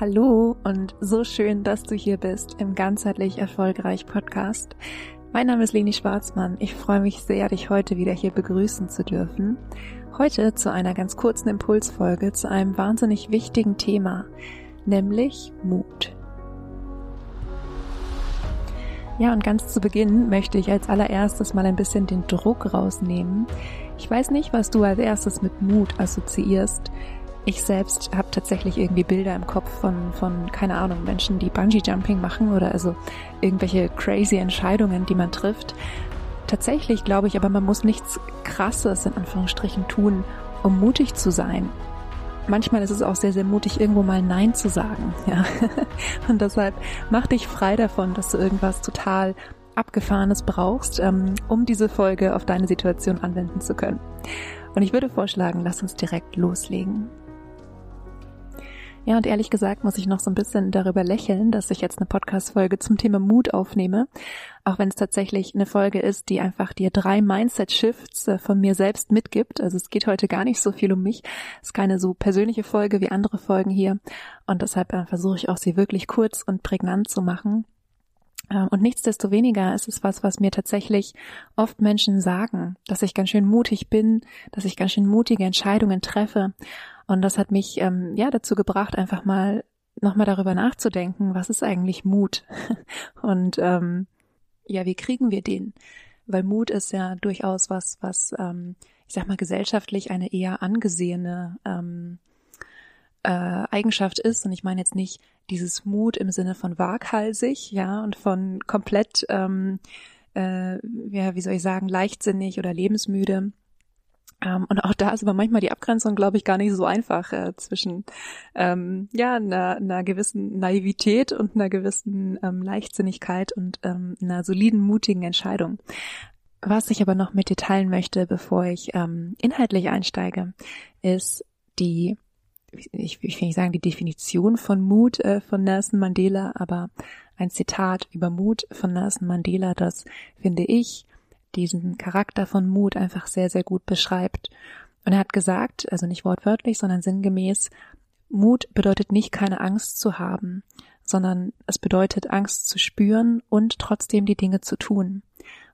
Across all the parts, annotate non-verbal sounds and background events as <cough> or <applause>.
Hallo und so schön, dass du hier bist im ganzheitlich erfolgreich Podcast. Mein Name ist Leni Schwarzmann. Ich freue mich sehr, dich heute wieder hier begrüßen zu dürfen. Heute zu einer ganz kurzen Impulsfolge zu einem wahnsinnig wichtigen Thema, nämlich Mut. Ja, und ganz zu Beginn möchte ich als allererstes mal ein bisschen den Druck rausnehmen. Ich weiß nicht, was du als erstes mit Mut assoziierst. Ich selbst habe tatsächlich irgendwie Bilder im Kopf von, von, keine Ahnung, Menschen, die Bungee-Jumping machen oder also irgendwelche crazy Entscheidungen, die man trifft. Tatsächlich glaube ich aber, man muss nichts Krasses in Anführungsstrichen tun, um mutig zu sein. Manchmal ist es auch sehr, sehr mutig, irgendwo mal Nein zu sagen. <laughs> Ja. Und deshalb mach dich frei davon, dass du irgendwas total Abgefahrenes brauchst, ähm, um diese Folge auf deine Situation anwenden zu können. Und ich würde vorschlagen, lass uns direkt loslegen. Ja, und ehrlich gesagt muss ich noch so ein bisschen darüber lächeln, dass ich jetzt eine Podcast-Folge zum Thema Mut aufnehme. Auch wenn es tatsächlich eine Folge ist, die einfach dir drei Mindset-Shifts äh, von mir selbst mitgibt. Also es geht heute gar nicht so viel um mich. Es ist keine so persönliche Folge wie andere Folgen hier. Und deshalb äh, versuche ich auch sie wirklich kurz und prägnant zu machen. Ähm, und nichtsdestoweniger ist es was, was mir tatsächlich oft Menschen sagen, dass ich ganz schön mutig bin, dass ich ganz schön mutige Entscheidungen treffe. Und das hat mich ähm, ja dazu gebracht, einfach mal nochmal darüber nachzudenken, was ist eigentlich Mut? <laughs> Und ähm, ja, wie kriegen wir den? Weil Mut ist ja durchaus was, was, ähm, ich sag mal, gesellschaftlich eine eher angesehene ähm, äh, Eigenschaft ist. Und ich meine jetzt nicht dieses Mut im Sinne von waghalsig, ja, und von komplett, ähm, äh, ja, wie soll ich sagen, leichtsinnig oder lebensmüde, ähm, und auch da ist aber manchmal die Abgrenzung, glaube ich, gar nicht so einfach äh, zwischen ähm, ja einer, einer gewissen Naivität und einer gewissen ähm, Leichtsinnigkeit und ähm, einer soliden, mutigen Entscheidung. Was ich aber noch mit dir teilen möchte, bevor ich ähm, inhaltlich einsteige, ist die, ich, ich will nicht sagen die Definition von Mut äh, von Nelson Mandela, aber ein Zitat über Mut von Nelson Mandela, das finde ich diesen Charakter von Mut einfach sehr, sehr gut beschreibt. Und er hat gesagt, also nicht wortwörtlich, sondern sinngemäß, Mut bedeutet nicht keine Angst zu haben, sondern es bedeutet Angst zu spüren und trotzdem die Dinge zu tun.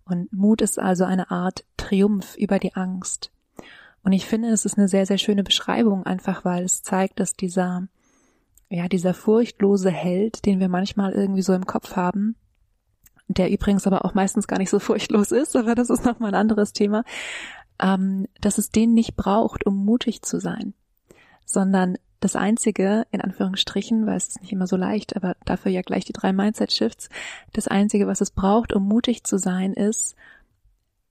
Und Mut ist also eine Art Triumph über die Angst. Und ich finde, es ist eine sehr, sehr schöne Beschreibung, einfach weil es zeigt, dass dieser, ja, dieser furchtlose Held, den wir manchmal irgendwie so im Kopf haben, der übrigens aber auch meistens gar nicht so <laughs> furchtlos ist, aber das ist nochmal ein anderes Thema, ähm, dass es den nicht braucht, um mutig zu sein, sondern das Einzige, in Anführungsstrichen, weil es ist nicht immer so leicht, aber dafür ja gleich die drei Mindset-Shifts, das Einzige, was es braucht, um mutig zu sein, ist,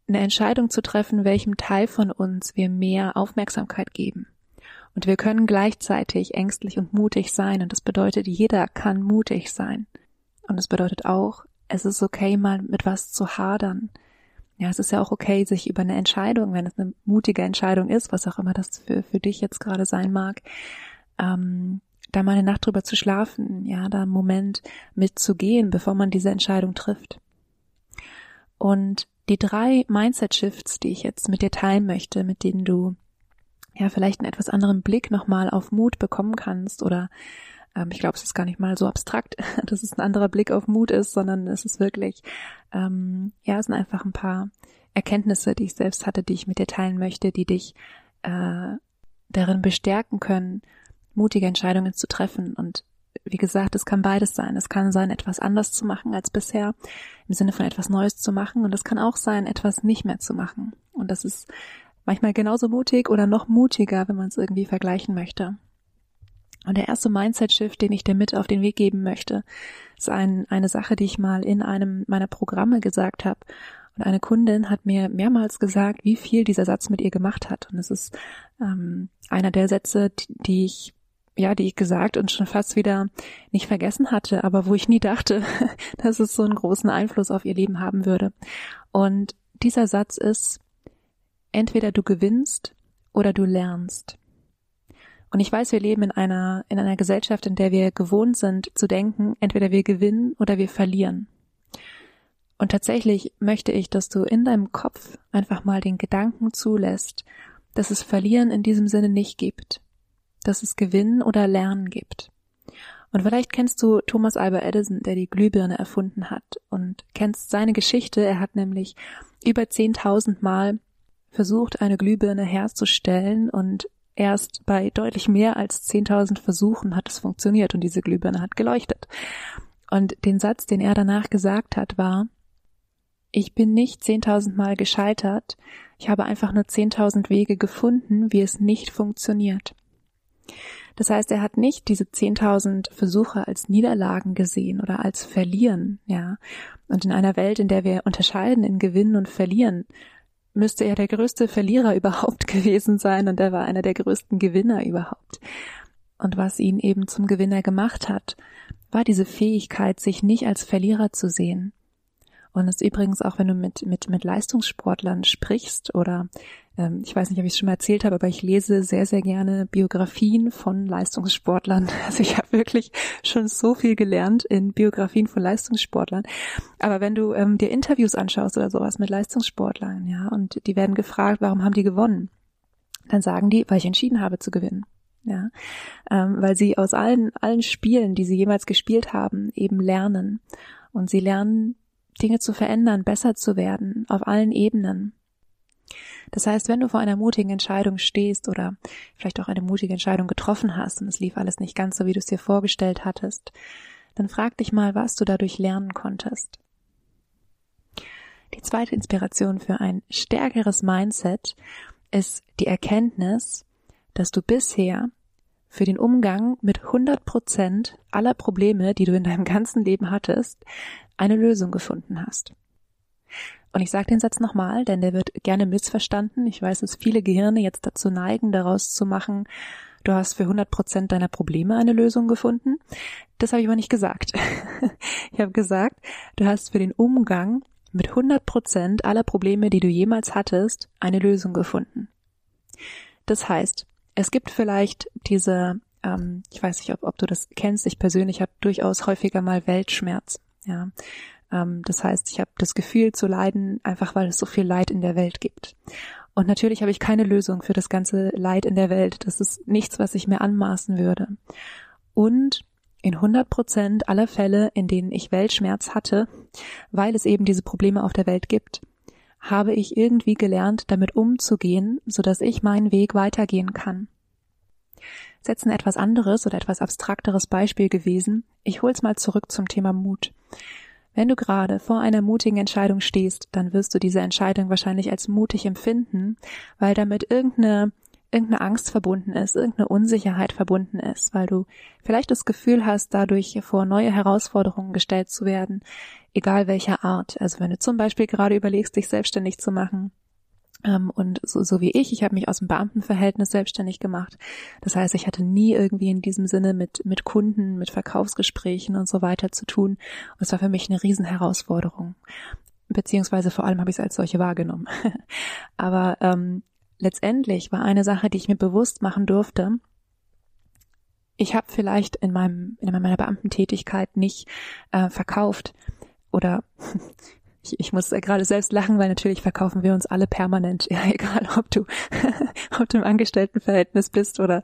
eine Entscheidung zu treffen, welchem Teil von uns wir mehr Aufmerksamkeit geben. Und wir können gleichzeitig ängstlich und mutig sein. Und das bedeutet, jeder kann mutig sein. Und es bedeutet auch, es ist okay, mal mit was zu hadern. Ja, es ist ja auch okay, sich über eine Entscheidung, wenn es eine mutige Entscheidung ist, was auch immer das für, für dich jetzt gerade sein mag, ähm, da mal eine Nacht drüber zu schlafen, ja, da einen Moment mitzugehen, bevor man diese Entscheidung trifft. Und die drei Mindset-Shifts, die ich jetzt mit dir teilen möchte, mit denen du ja vielleicht einen etwas anderen Blick nochmal auf Mut bekommen kannst oder ähm, ich glaube, es ist gar nicht mal so abstrakt, <laughs> dass es ein anderer Blick auf Mut ist, sondern es ist wirklich, ähm, ja, es sind einfach ein paar Erkenntnisse, die ich selbst hatte, die ich mit dir teilen möchte, die dich äh, darin bestärken können, mutige Entscheidungen zu treffen. Und wie gesagt, es kann beides sein. Es kann sein, etwas anders zu machen als bisher, im Sinne von etwas Neues zu machen. Und es kann auch sein, etwas nicht mehr zu machen. Und das ist manchmal genauso mutig oder noch mutiger, wenn man es irgendwie vergleichen möchte. Und der erste Mindset-Shift, den ich dir mit auf den Weg geben möchte, ist ein, eine Sache, die ich mal in einem meiner Programme gesagt habe. Und eine Kundin hat mir mehrmals gesagt, wie viel dieser Satz mit ihr gemacht hat. Und es ist ähm, einer der Sätze, die ich ja, die ich gesagt und schon fast wieder nicht vergessen hatte, aber wo ich nie dachte, <laughs> dass es so einen großen Einfluss auf ihr Leben haben würde. Und dieser Satz ist, entweder du gewinnst oder du lernst. Und ich weiß, wir leben in einer, in einer Gesellschaft, in der wir gewohnt sind zu denken, entweder wir gewinnen oder wir verlieren. Und tatsächlich möchte ich, dass du in deinem Kopf einfach mal den Gedanken zulässt, dass es Verlieren in diesem Sinne nicht gibt, dass es Gewinnen oder Lernen gibt. Und vielleicht kennst du Thomas Alba Edison, der die Glühbirne erfunden hat und kennst seine Geschichte. Er hat nämlich über 10.000 Mal versucht, eine Glühbirne herzustellen und erst bei deutlich mehr als 10.000 Versuchen hat es funktioniert und diese Glühbirne hat geleuchtet. Und den Satz, den er danach gesagt hat, war, ich bin nicht 10.000 Mal gescheitert, ich habe einfach nur 10.000 Wege gefunden, wie es nicht funktioniert. Das heißt, er hat nicht diese 10.000 Versuche als Niederlagen gesehen oder als Verlieren, ja. Und in einer Welt, in der wir unterscheiden in Gewinnen und Verlieren, müsste er der größte Verlierer <laughs> überhaupt gewesen sein und er war einer der größten Gewinner überhaupt. Und was ihn eben zum Gewinner gemacht hat, war diese Fähigkeit, sich nicht als Verlierer zu sehen. Und es ist übrigens auch, wenn du mit, mit, mit Leistungssportlern sprichst oder ähm, ich weiß nicht, ob ich es schon mal erzählt habe, aber ich lese sehr, sehr gerne Biografien von Leistungssportlern. <laughs> Also ich habe wirklich schon so viel gelernt in Biografien von Leistungssportlern. Aber wenn du ähm, dir Interviews anschaust oder sowas mit Leistungssportlern, ja, und die werden gefragt, warum haben die gewonnen? Dann sagen die, weil ich entschieden habe zu gewinnen ja, ähm, weil sie aus allen allen Spielen, die sie jemals gespielt haben, eben lernen und sie lernen Dinge zu verändern, besser zu werden, auf allen Ebenen. Das heißt, wenn du vor einer mutigen Entscheidung stehst oder vielleicht auch eine mutige Entscheidung getroffen hast und es lief alles nicht ganz so, wie du es dir vorgestellt hattest, dann frag dich mal, was du dadurch lernen konntest. Die zweite Inspiration für ein stärkeres Mindset ist die Erkenntnis, dass du bisher für den Umgang mit 100 Prozent aller Probleme, die du in deinem ganzen Leben hattest, eine Lösung gefunden hast. Und ich sage den Satz nochmal, denn der wird gerne missverstanden. Ich weiß, dass viele Gehirne jetzt dazu neigen, daraus zu machen, du hast für 100 Prozent deiner Probleme eine Lösung gefunden. Das habe ich aber nicht gesagt. <laughs> ich habe gesagt, du hast für den Umgang mit 100 Prozent aller Probleme, die du jemals hattest, eine Lösung gefunden. Das heißt, es gibt vielleicht diese, ähm, ich weiß nicht, ob, ob du das kennst, ich persönlich habe durchaus häufiger mal Weltschmerz. Ja, ähm, das heißt, ich habe das Gefühl zu leiden, einfach weil es so viel Leid in der Welt gibt. Und natürlich habe ich keine Lösung für das ganze Leid in der Welt. Das ist nichts, was ich mir anmaßen würde. Und in 100 Prozent aller Fälle, in denen ich Weltschmerz hatte, weil es eben diese Probleme auf der Welt gibt, habe ich irgendwie gelernt, damit umzugehen, so dass ich meinen Weg weitergehen kann. Setzen etwas anderes oder etwas abstrakteres Beispiel gewesen. Ich hol's mal zurück zum Thema Mut. Wenn du gerade vor einer mutigen Entscheidung stehst, dann wirst du diese Entscheidung wahrscheinlich als mutig empfinden, weil damit irgendeine irgendeine Angst verbunden ist, irgendeine Unsicherheit verbunden ist, weil du vielleicht das Gefühl hast, dadurch vor neue Herausforderungen gestellt zu werden, egal welcher Art. Also wenn du zum Beispiel gerade überlegst, dich selbstständig zu machen, ähm, und so, so wie ich, ich habe mich aus dem Beamtenverhältnis selbstständig gemacht. Das heißt, ich hatte nie irgendwie in diesem Sinne mit, mit Kunden, mit Verkaufsgesprächen und so weiter zu tun. Und es war für mich eine Riesenherausforderung. Beziehungsweise vor allem habe ich es als solche wahrgenommen. <laughs> Aber ähm, letztendlich war eine Sache, die ich mir bewusst machen durfte, ich habe vielleicht in meinem in meiner Beamtentätigkeit nicht äh, verkauft oder ich, ich muss gerade selbst lachen, weil natürlich verkaufen wir uns alle permanent, <laughs> ja, egal ob du, <laughs> ob du im Angestelltenverhältnis bist oder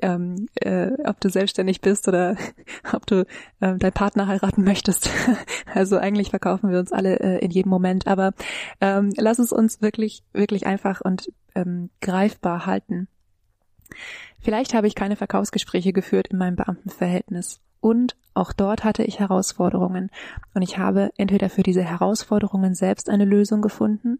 ähm, äh, ob du selbstständig bist oder <laughs> ob du ähm, deinen Partner heiraten möchtest. also eigentlich verkaufen wir uns alle äh, in jedem Moment, aber ähm, lass es uns wirklich, wirklich einfach und ähm, greifbar halten. Vielleicht habe ich keine Verkaufsgespräche geführt in meinem Beamtenverhältnis und auch dort hatte ich Herausforderungen. Und ich habe entweder für diese Herausforderungen selbst eine Lösung gefunden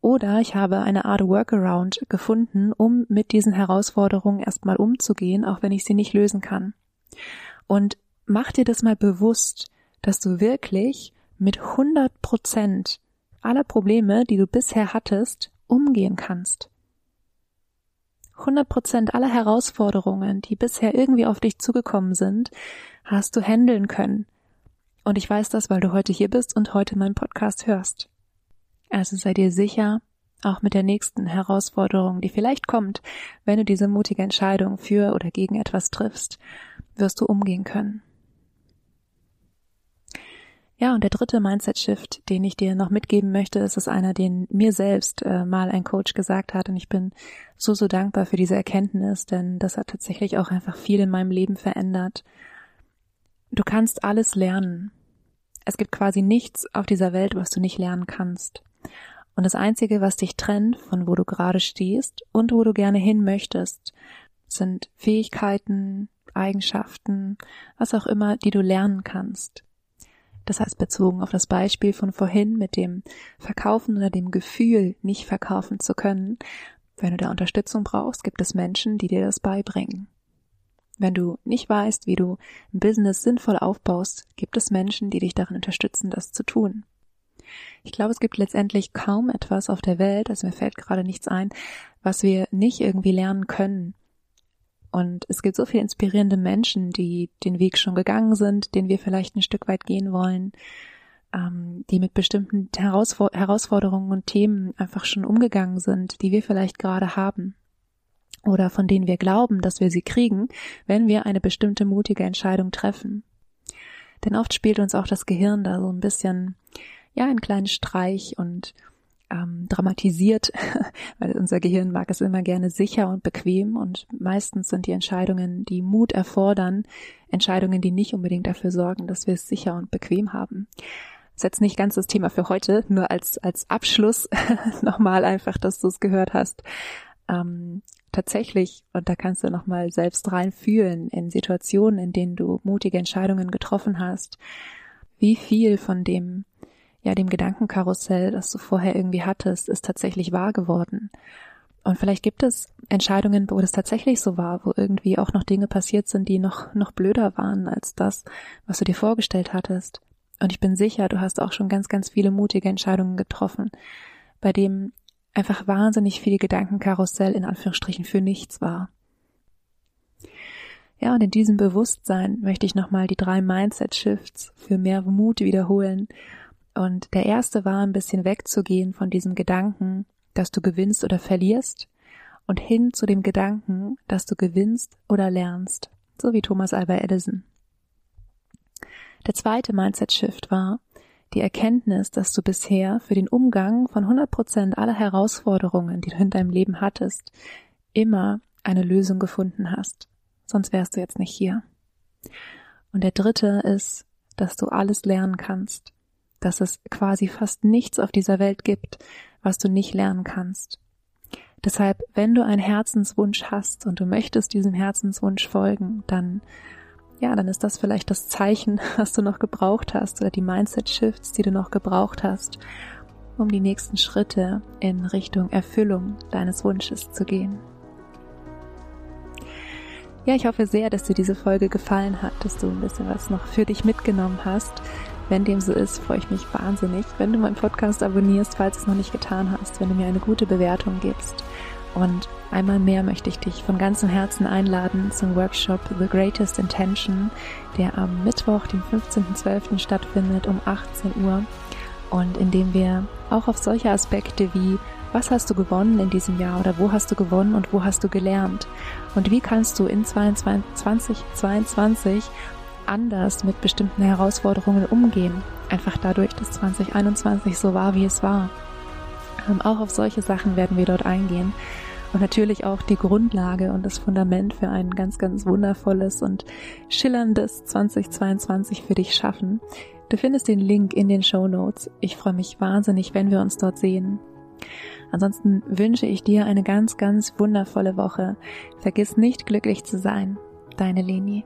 oder ich habe eine Art Workaround gefunden, um mit diesen Herausforderungen erstmal umzugehen, auch wenn ich sie nicht lösen kann. Und mach dir das mal bewusst, dass du wirklich mit 100 Prozent aller Probleme, die du bisher hattest, umgehen kannst. 100 Prozent aller Herausforderungen, die bisher irgendwie auf dich zugekommen sind, hast du handeln können. Und ich weiß das, weil du heute hier bist und heute meinen Podcast hörst. Also sei dir sicher, auch mit der nächsten Herausforderung, die vielleicht kommt, wenn du diese mutige Entscheidung für oder gegen etwas triffst, wirst du umgehen können. Ja, und der dritte Mindset-Shift, den ich dir noch mitgeben möchte, ist es einer, den mir selbst äh, mal ein Coach gesagt hat. Und ich bin so, so dankbar für diese Erkenntnis, denn das hat tatsächlich auch einfach viel in meinem Leben verändert. Du kannst alles lernen. Es gibt quasi nichts auf dieser Welt, was du nicht lernen kannst. Und das Einzige, was dich trennt von wo du gerade stehst und wo du gerne hin möchtest, sind Fähigkeiten, Eigenschaften, was auch immer, die du lernen kannst. Das heißt, bezogen auf das Beispiel von vorhin mit dem Verkaufen oder dem Gefühl, nicht verkaufen zu können, wenn du da Unterstützung brauchst, gibt es Menschen, die dir das beibringen. Wenn du nicht weißt, wie du ein Business sinnvoll aufbaust, gibt es Menschen, die dich darin unterstützen, das zu tun. Ich glaube, es gibt letztendlich kaum etwas auf der Welt, also mir fällt gerade nichts ein, was wir nicht irgendwie lernen können. Und es gibt so viele inspirierende Menschen, die den Weg schon gegangen sind, den wir vielleicht ein Stück weit gehen wollen, ähm, die mit bestimmten Herausfor Herausforderungen und Themen einfach schon umgegangen sind, die wir vielleicht gerade haben oder von denen wir glauben, dass wir sie kriegen, wenn wir eine bestimmte mutige Entscheidung treffen. Denn oft spielt uns auch das Gehirn da so ein bisschen, ja, einen kleinen Streich und ähm, dramatisiert, <laughs> weil unser Gehirn mag es immer gerne sicher und bequem und meistens sind die Entscheidungen, die Mut erfordern, Entscheidungen, die nicht unbedingt dafür sorgen, dass wir es sicher und bequem haben. Das ist jetzt nicht ganz das Thema für heute, nur als, als Abschluss <laughs> nochmal einfach, dass du es gehört hast. Ähm, tatsächlich, und da kannst du nochmal selbst reinfühlen in Situationen, in denen du mutige Entscheidungen getroffen hast, wie viel von dem, ja, dem Gedankenkarussell, das du vorher irgendwie hattest, ist tatsächlich wahr geworden. Und vielleicht gibt es Entscheidungen, wo das tatsächlich so war, wo irgendwie auch noch Dinge passiert sind, die noch, noch blöder waren als das, was du dir vorgestellt hattest. Und ich bin sicher, du hast auch schon ganz, ganz viele mutige Entscheidungen getroffen, bei dem einfach wahnsinnig viel Gedankenkarussell in Anführungsstrichen für nichts war. Ja, und in diesem Bewusstsein möchte ich nochmal die drei Mindset Shifts für mehr Mut wiederholen. Und der erste war ein bisschen wegzugehen von diesem Gedanken, dass du gewinnst oder verlierst und hin zu dem Gedanken, dass du gewinnst oder lernst, so wie Thomas Alva Edison. Der zweite Mindset Shift war, die Erkenntnis, dass du bisher für den Umgang von 100 Prozent aller Herausforderungen, die du in deinem Leben hattest, immer eine Lösung gefunden hast. Sonst wärst du jetzt nicht hier. Und der dritte ist, dass du alles lernen kannst, dass es quasi fast nichts auf dieser Welt gibt, was du nicht lernen kannst. Deshalb, wenn du einen Herzenswunsch hast und du möchtest diesem Herzenswunsch folgen, dann ja, dann ist das vielleicht das Zeichen, <laughs> was du noch gebraucht hast oder die Mindset-Shifts, die du noch gebraucht hast, um die nächsten Schritte in Richtung Erfüllung deines Wunsches zu gehen. Ja, ich hoffe sehr, dass dir diese Folge gefallen hat, dass du ein bisschen was noch für dich mitgenommen hast. Wenn dem so ist, freue ich mich wahnsinnig, wenn du meinen Podcast abonnierst, falls du es noch nicht getan hast, wenn du mir eine gute Bewertung gibst. Und einmal mehr möchte ich dich von ganzem Herzen einladen zum Workshop The Greatest Intention, der am Mittwoch, dem 15.12. stattfindet um 18 Uhr und in dem wir auch auf solche Aspekte wie was hast du gewonnen in diesem Jahr oder wo hast du gewonnen und wo hast du gelernt und wie kannst du in 2022 anders mit bestimmten Herausforderungen umgehen, einfach dadurch, dass 2021 so war, wie es war. Ähm, auch auf solche Sachen werden wir dort eingehen. Und natürlich auch die Grundlage und das Fundament für ein ganz, ganz wundervolles und schillerndes 2022 für dich schaffen. Du findest den Link in den Show Notes. Ich freue mich wahnsinnig, wenn wir uns dort sehen. Ansonsten wünsche ich dir eine ganz, ganz wundervolle Woche. Vergiss nicht glücklich zu sein. Deine Leni.